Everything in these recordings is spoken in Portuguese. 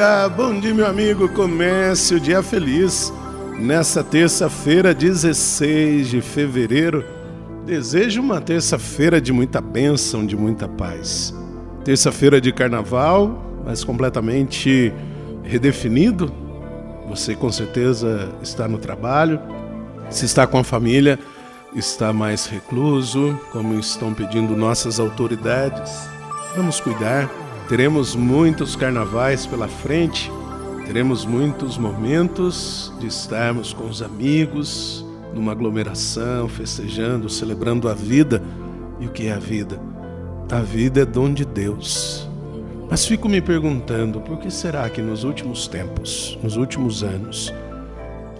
amiga, bom dia, meu amigo. Comece o dia feliz nessa terça-feira, 16 de fevereiro. Desejo uma terça-feira de muita bênção, de muita paz. Terça-feira de carnaval, mas completamente redefinido. Você com certeza está no trabalho. Se está com a família, está mais recluso, como estão pedindo nossas autoridades. Vamos cuidar Teremos muitos carnavais pela frente, teremos muitos momentos de estarmos com os amigos, numa aglomeração, festejando, celebrando a vida. E o que é a vida? A vida é dom de Deus. Mas fico me perguntando, por que será que nos últimos tempos, nos últimos anos,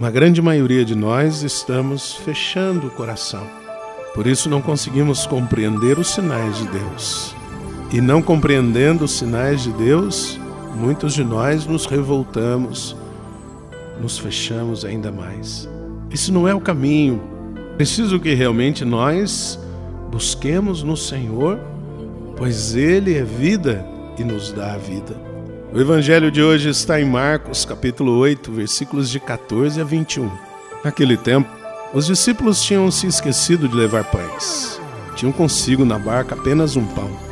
uma grande maioria de nós estamos fechando o coração? Por isso não conseguimos compreender os sinais de Deus. E não compreendendo os sinais de Deus, muitos de nós nos revoltamos, nos fechamos ainda mais. Esse não é o caminho. Preciso que realmente nós busquemos no Senhor, pois Ele é vida e nos dá a vida. O evangelho de hoje está em Marcos, capítulo 8, versículos de 14 a 21. Naquele tempo, os discípulos tinham se esquecido de levar pães. Tinham consigo na barca apenas um pão.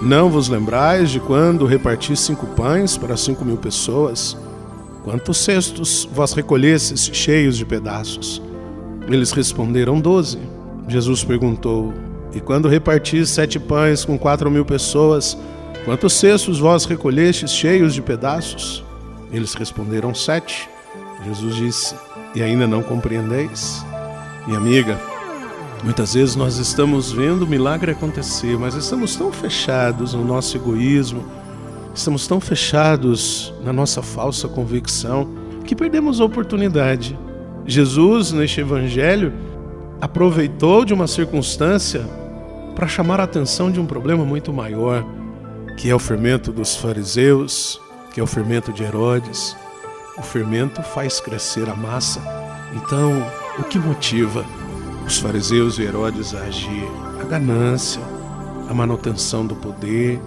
Não vos lembrais de quando reparti cinco pães para cinco mil pessoas? Quantos cestos vós recolhestes cheios de pedaços? Eles responderam doze. Jesus perguntou: E quando reparti sete pães com quatro mil pessoas, quantos cestos vós recolhestes cheios de pedaços? Eles responderam sete. Jesus disse: E ainda não compreendeis? Minha amiga, Muitas vezes nós estamos vendo o milagre acontecer, mas estamos tão fechados no nosso egoísmo, estamos tão fechados na nossa falsa convicção que perdemos a oportunidade. Jesus, neste evangelho, aproveitou de uma circunstância para chamar a atenção de um problema muito maior, que é o fermento dos fariseus, que é o fermento de Herodes. O fermento faz crescer a massa. Então, o que motiva? Os fariseus e Herodes agir, a ganância, a manutenção do poder,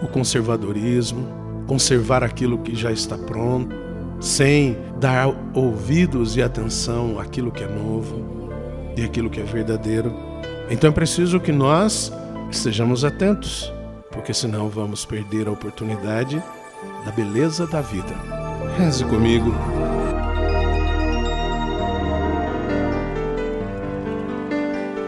o conservadorismo, conservar aquilo que já está pronto, sem dar ouvidos e atenção àquilo que é novo e aquilo que é verdadeiro. Então é preciso que nós estejamos atentos, porque senão vamos perder a oportunidade da beleza da vida. Reze comigo.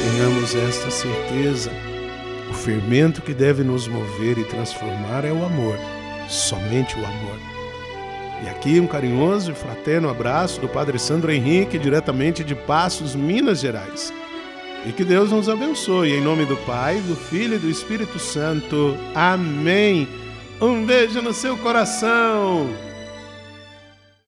tenhamos esta certeza. O fermento que deve nos mover e transformar é o amor, somente o amor. E aqui um carinhoso e fraterno abraço do Padre Sandro Henrique, diretamente de Passos, Minas Gerais. E que Deus nos abençoe, em nome do Pai, do Filho e do Espírito Santo. Amém. Um beijo no seu coração.